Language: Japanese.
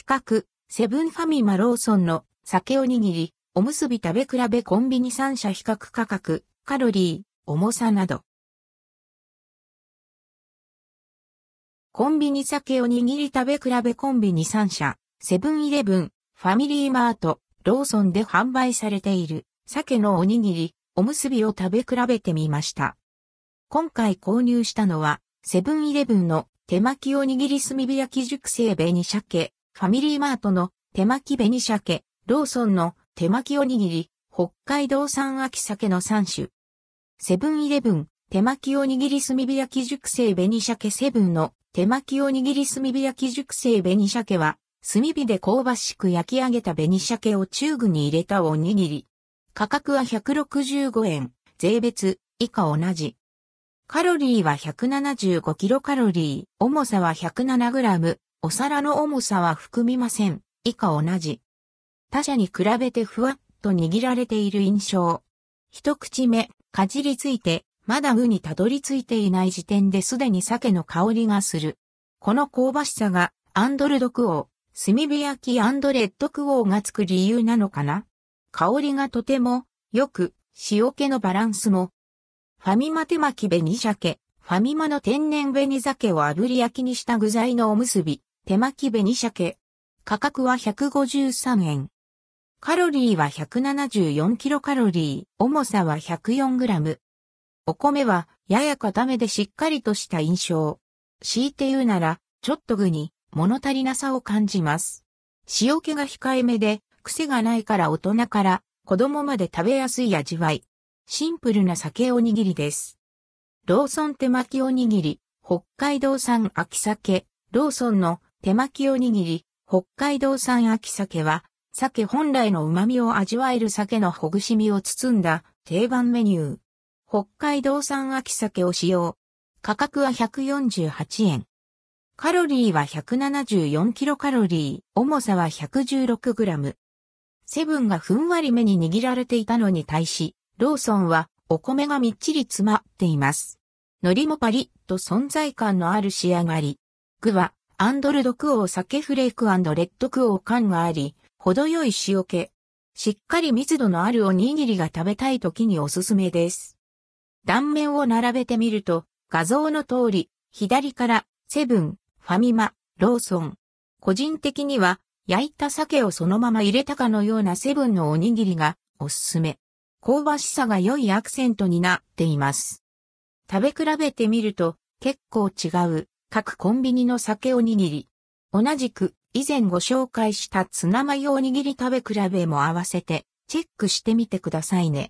比較、セブンファミマローソンの酒おにぎり、おむすび食べ比べコンビニ3社比較価格、カロリー、重さなど。コンビニ酒おにぎり食べ比べコンビニ3社、セブンイレブン、ファミリーマート、ローソンで販売されている鮭のおにぎり、おむすびを食べ比べてみました。今回購入したのは、セブンイレブンの手巻きおにぎり炭火焼き熟成紅鮭、ファミリーマートの手巻き紅鮭、ローソンの手巻きおにぎり、北海道産秋鮭の3種。セブンイレブン、手巻きおにぎり炭火焼き熟成紅鮭セブンの手巻きおにぎり炭火焼き熟成紅鮭は、炭火で香ばしく焼き上げた紅鮭をチューブに入れたおにぎり。価格は165円、税別、以下同じ。カロリーは175キロカロリー、重さは107グラム、お皿の重さは含みません、以下同じ。他社に比べてふわっと握られている印象。一口目、かじりついて、まだ具にたどり着いていない時点ですでに鮭の香りがする。この香ばしさが、 and ldquo、炭火焼き and rdquo がつく理由なのかな？香りがとても、よく、塩気のバランスも。ファミマ手巻き紅鮭、ファミマの天然紅鮭を炙り焼きにした具材のおむすび、手巻き紅鮭。価格は153円。カロリーは174キロカロリー、重さは104グラム。お米はやや固めでしっかりとした印象。強いて言うなら、ちょっと具に物足りなさを感じます。塩気が控えめで、癖がないから大人から子供まで食べやすい味わい。シンプルな酒おにぎりです。ローソン手巻きおにぎり、北海道産秋鮭、ローソンの手巻きおにぎり、北海道産秋鮭は、鮭本来の旨味を味わえる鮭のほぐし身を包んだ定番メニュー。北海道産秋鮭を使用。価格は148円。カロリーは174キロカロリー、重さは116グラム。セブンがふんわり目に握られていたのに対し、ローソンはお米がみっちり詰まっています。海苔もパリッと存在感のある仕上がり。具は、アンドルドクオー酒フレークレッドクオー感があり、程よい塩気。しっかり密度のあるおにぎりが食べたい時におすすめです。断面を並べてみると、画像の通り、左からセブン、ファミマ、ローソン。個人的には、焼いた鮭をそのまま入れたかのようなセブンのおにぎりがおすすめ。香ばしさが良いアクセントになっています。食べ比べてみると結構違う各コンビニの酒おにぎり。同じく以前ご紹介したツナマヨおにぎり食べ比べも合わせてチェックしてみてくださいね。